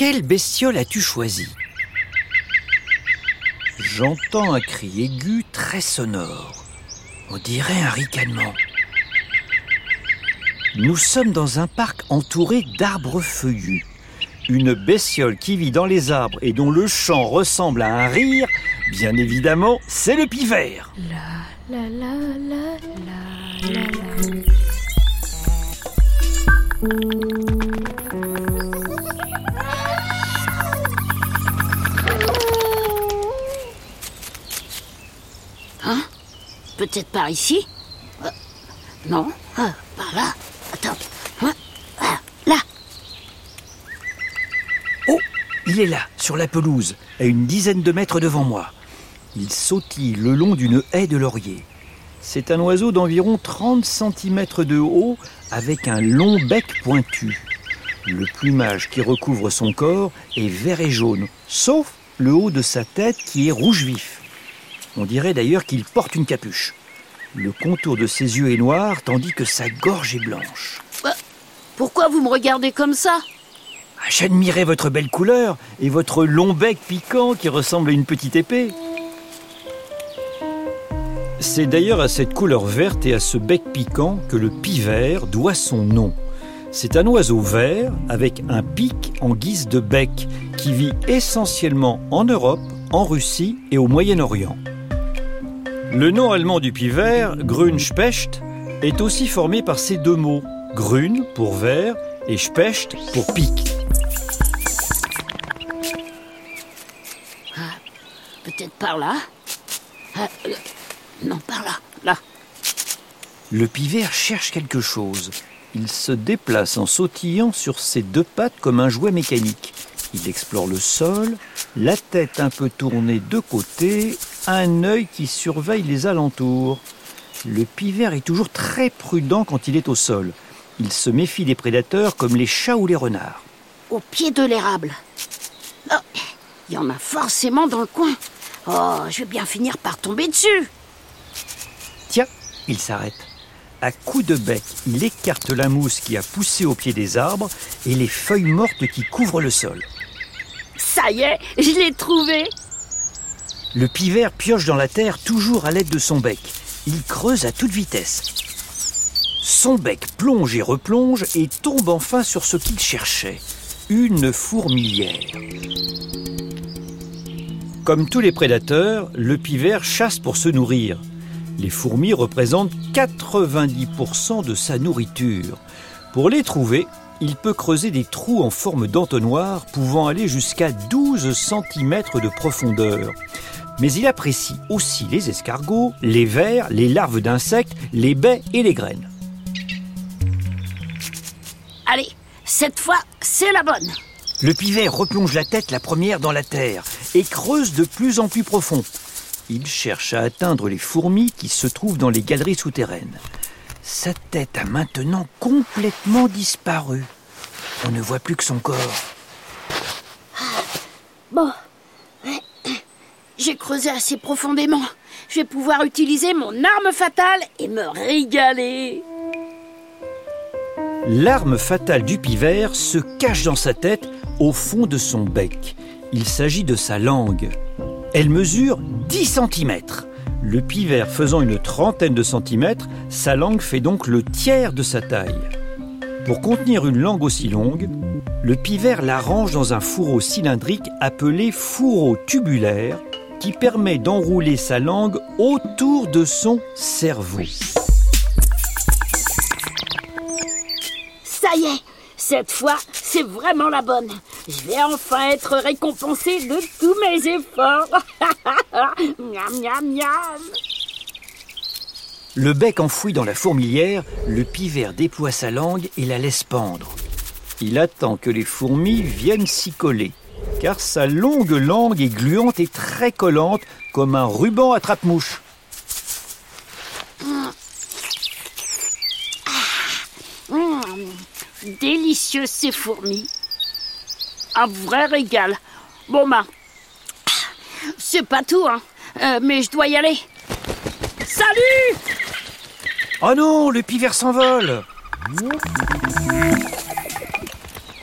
Quelle bestiole as-tu choisi J'entends un cri aigu très sonore. On dirait un ricanement. Nous sommes dans un parc entouré d'arbres feuillus. Une bestiole qui vit dans les arbres et dont le chant ressemble à un rire, bien évidemment, c'est le pivert. La, la, la, la, la, la. Hein Peut-être par ici euh, Non euh, Par là Attends. Hein ah, là Oh Il est là, sur la pelouse, à une dizaine de mètres devant moi. Il sautille le long d'une haie de laurier. C'est un oiseau d'environ 30 cm de haut avec un long bec pointu. Le plumage qui recouvre son corps est vert et jaune, sauf le haut de sa tête qui est rouge vif. On dirait d'ailleurs qu'il porte une capuche. Le contour de ses yeux est noir tandis que sa gorge est blanche. Bah, pourquoi vous me regardez comme ça? Ah, J'admirais votre belle couleur et votre long bec piquant qui ressemble à une petite épée. C'est d'ailleurs à cette couleur verte et à ce bec piquant que le pivert doit son nom. C'est un oiseau vert avec un pic en guise de bec qui vit essentiellement en Europe, en Russie et au Moyen-Orient. Le nom allemand du pivert, Grünspecht, est aussi formé par ces deux mots, Grün pour vert et Specht pour pic. Ah, Peut-être par là ah, euh, Non, par là, là. Le pivert cherche quelque chose. Il se déplace en sautillant sur ses deux pattes comme un jouet mécanique. Il explore le sol, la tête un peu tournée de côté un œil qui surveille les alentours. Le pivert est toujours très prudent quand il est au sol. Il se méfie des prédateurs comme les chats ou les renards. Au pied de l'érable. Oh, il y en a forcément dans le coin. Oh, je vais bien finir par tomber dessus. Tiens, il s'arrête. À coups de bec, il écarte la mousse qui a poussé au pied des arbres et les feuilles mortes qui couvrent le sol. Ça y est, je l'ai trouvé. Le pivert pioche dans la terre toujours à l'aide de son bec. Il creuse à toute vitesse. Son bec plonge et replonge et tombe enfin sur ce qu'il cherchait, une fourmilière. Comme tous les prédateurs, le pivert chasse pour se nourrir. Les fourmis représentent 90% de sa nourriture. Pour les trouver, il peut creuser des trous en forme d'entonnoir pouvant aller jusqu'à 12 cm de profondeur mais il apprécie aussi les escargots, les vers, les larves d'insectes, les baies et les graines. Allez, cette fois, c'est la bonne. Le pivert replonge la tête la première dans la terre et creuse de plus en plus profond. Il cherche à atteindre les fourmis qui se trouvent dans les galeries souterraines. Sa tête a maintenant complètement disparu. On ne voit plus que son corps. Bon, j'ai creusé assez profondément. Je vais pouvoir utiliser mon arme fatale et me régaler. L'arme fatale du pivert se cache dans sa tête au fond de son bec. Il s'agit de sa langue. Elle mesure 10 cm. Le pivert faisant une trentaine de centimètres, sa langue fait donc le tiers de sa taille. Pour contenir une langue aussi longue, le pivert l'arrange dans un fourreau cylindrique appelé fourreau tubulaire qui permet d'enrouler sa langue autour de son cerveau. Ça y est, cette fois, c'est vraiment la bonne. Je vais enfin être récompensé de tous mes efforts. miam, miam, miam. Le bec enfoui dans la fourmilière, le pivert déploie sa langue et la laisse pendre. Il attend que les fourmis viennent s'y coller car sa longue langue est gluante et très collante comme un ruban à trappe-mouche. délicieux ces fourmis. Un vrai régal. Bon ben, c'est pas tout, hein. Euh, mais je dois y aller. Salut Oh non, le pivert s'envole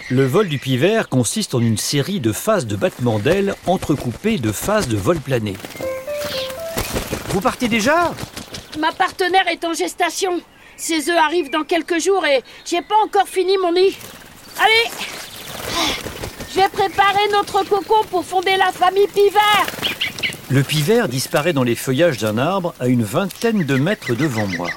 Le vol du pivert consiste en une série de phases de battement d'ailes entrecoupées de phases de vol plané. Vous partez déjà? Ma partenaire est en gestation. Ses œufs arrivent dans quelques jours et j'ai pas encore fini mon nid. Allez Je vais préparer notre cocon pour fonder la famille pivert. Le pivert disparaît dans les feuillages d'un arbre à une vingtaine de mètres devant moi.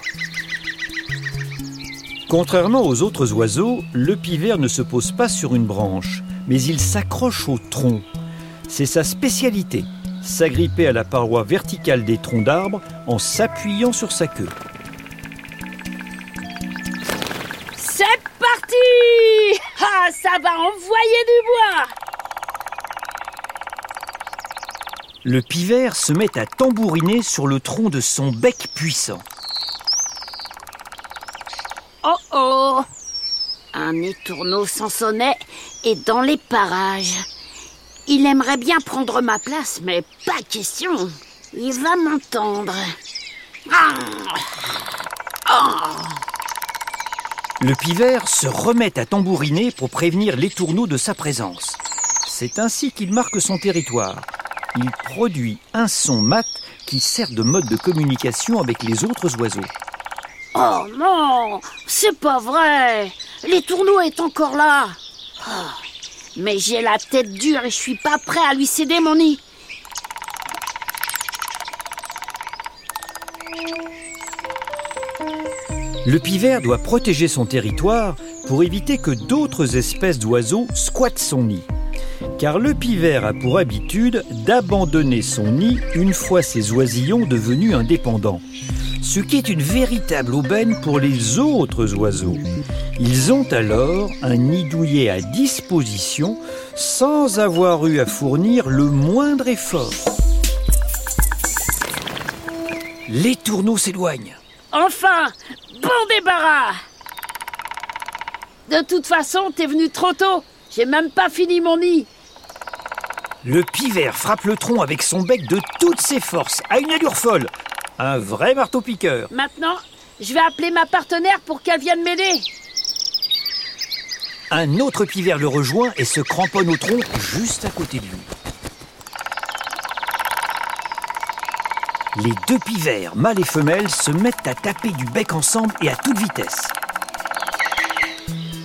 Contrairement aux autres oiseaux, le pivert ne se pose pas sur une branche, mais il s'accroche au tronc. C'est sa spécialité, s'agripper à la paroi verticale des troncs d'arbres en s'appuyant sur sa queue. C'est parti Ah, ça va envoyer du bois Le pivert se met à tambouriner sur le tronc de son bec puissant. Oh oh Un étourneau sansonnait est dans les parages. Il aimerait bien prendre ma place, mais pas question. Il va m'entendre. Ah Ah Le pivert se remet à tambouriner pour prévenir l'étourneau de sa présence. C'est ainsi qu'il marque son territoire. Il produit un son mat qui sert de mode de communication avec les autres oiseaux. Oh non C'est pas vrai L'étourneau est encore là Ah, Mais j'ai la tête dure et je suis pas prêt à lui céder mon nid. Le pivert doit protéger son territoire pour éviter que d'autres espèces d'oiseaux squattent son nid. Car le pivert a pour habitude d'abandonner son nid une fois ses oisillons devenus indépendants. Ce qui est une véritable aubaine pour les autres oiseaux. Ils ont alors un nid douillet à disposition sans avoir eu à fournir le moindre effort. Les tourneaux s'éloignent. Enfin Bon débarras De toute façon, t'es venu trop tôt. J'ai même pas fini mon nid. Le pivert frappe le tronc avec son bec de toutes ses forces, à une allure folle. Un vrai marteau-piqueur. Maintenant, je vais appeler ma partenaire pour qu'elle vienne m'aider. Un autre pivert le rejoint et se cramponne au tronc juste à côté de lui. Les deux pivers, mâles et femelles, se mettent à taper du bec ensemble et à toute vitesse.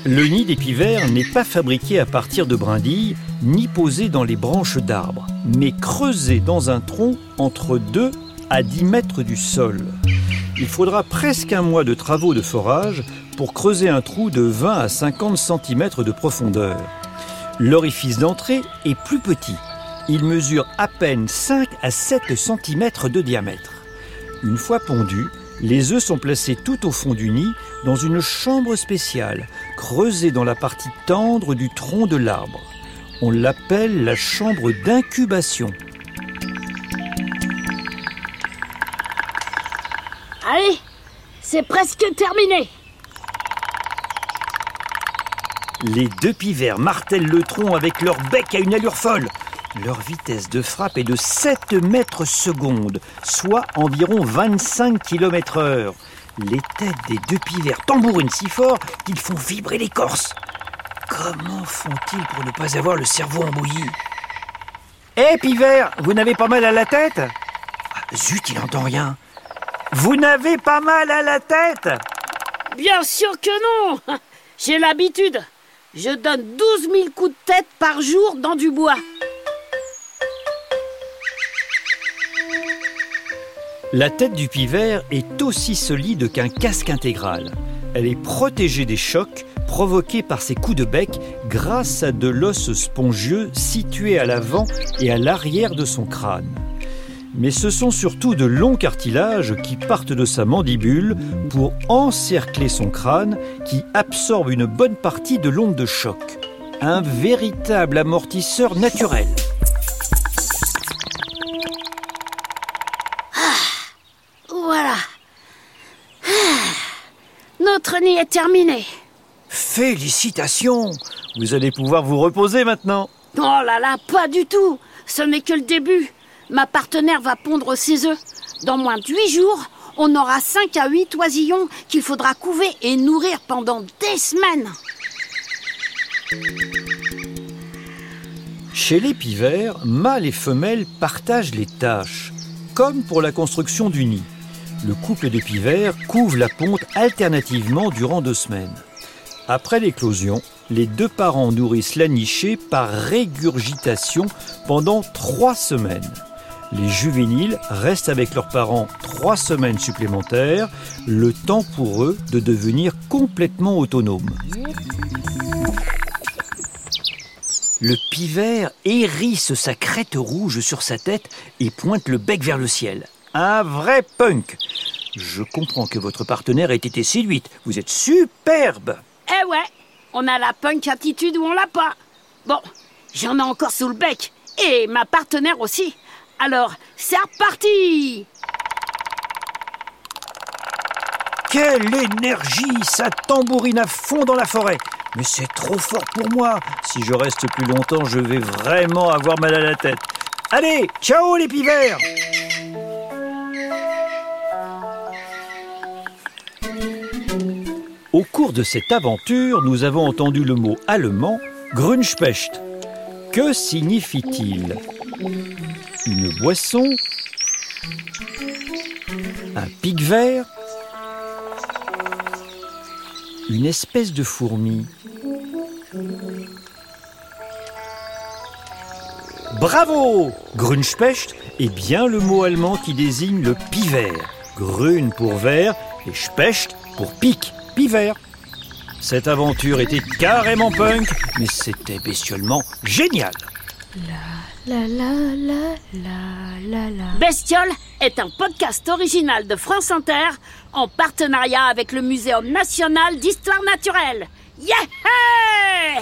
Le nid des pivers n'est pas fabriqué à partir de brindilles, ni posé dans les branches d'arbres, mais creusé dans un tronc entre 2 à 10 mètres du sol. Il faudra presque un mois de travaux de forage pour creuser un trou de 20 à 50 cm de profondeur. L'orifice d'entrée est plus petit. Il mesure à peine 5 à 7 cm de diamètre. Une fois pondus, les œufs sont placés tout au fond du nid dans une chambre spéciale, creusée dans la partie tendre du tronc de l'arbre. On l'appelle la chambre d'incubation. C'est presque terminé. Les deux pivers martèlent le tronc avec leur bec à une allure folle. Leur vitesse de frappe est de 7 mètres secondes, soit environ 25 km heure. Les têtes des deux pivers tambourinent si fort qu'ils font vibrer l'écorce. Comment font-ils pour ne pas avoir le cerveau embouilli Hé pivert, vous n'avez pas mal à la tête? Ah, Zut, il n'entend rien. Vous n'avez pas mal à la tête Bien sûr que non J'ai l'habitude. Je donne 12 000 coups de tête par jour dans du bois. La tête du pivert est aussi solide qu'un casque intégral. Elle est protégée des chocs provoqués par ses coups de bec grâce à de l'os spongieux situé à l'avant et à l'arrière de son crâne. Mais ce sont surtout de longs cartilages qui partent de sa mandibule pour encercler son crâne qui absorbe une bonne partie de l'onde de choc. Un véritable amortisseur naturel. Voilà. Ah. Notre nid est terminé. Félicitations Vous allez pouvoir vous reposer maintenant. Oh là là, pas du tout. Ce n'est que le début. Ma partenaire va pondre ses œufs. Dans moins de huit jours, on aura 5 à 8 oisillons qu'il faudra couver et nourrir pendant des semaines. Chez les pivers, mâles et femelles partagent les tâches, comme pour la construction du nid. Le couple de pivers couvre la ponte alternativement durant deux semaines. Après l'éclosion, les deux parents nourrissent la nichée par régurgitation pendant trois semaines. Les juvéniles restent avec leurs parents trois semaines supplémentaires, le temps pour eux de devenir complètement autonomes. Le pivert hérisse sa crête rouge sur sa tête et pointe le bec vers le ciel. Un vrai punk. Je comprends que votre partenaire ait été séduite. Vous êtes superbe. Eh ouais, on a la punk attitude ou on l'a pas. Bon, j'en ai encore sous le bec. Et ma partenaire aussi. Alors, c'est reparti Quelle énergie Ça tambourine à fond dans la forêt. Mais c'est trop fort pour moi. Si je reste plus longtemps, je vais vraiment avoir mal à la tête. Allez, ciao les pivers Au cours de cette aventure, nous avons entendu le mot allemand Grünspecht. Que signifie-t-il? Une boisson Un pic vert Une espèce de fourmi Bravo Grünspecht est bien le mot allemand qui désigne le pivert. Grün pour vert et Specht pour pic, pivert. Cette aventure était carrément punk, mais c'était bestiolement génial. La la la la la la. Bestiole est un podcast original de France Inter en partenariat avec le Muséum national d'histoire naturelle. Yeah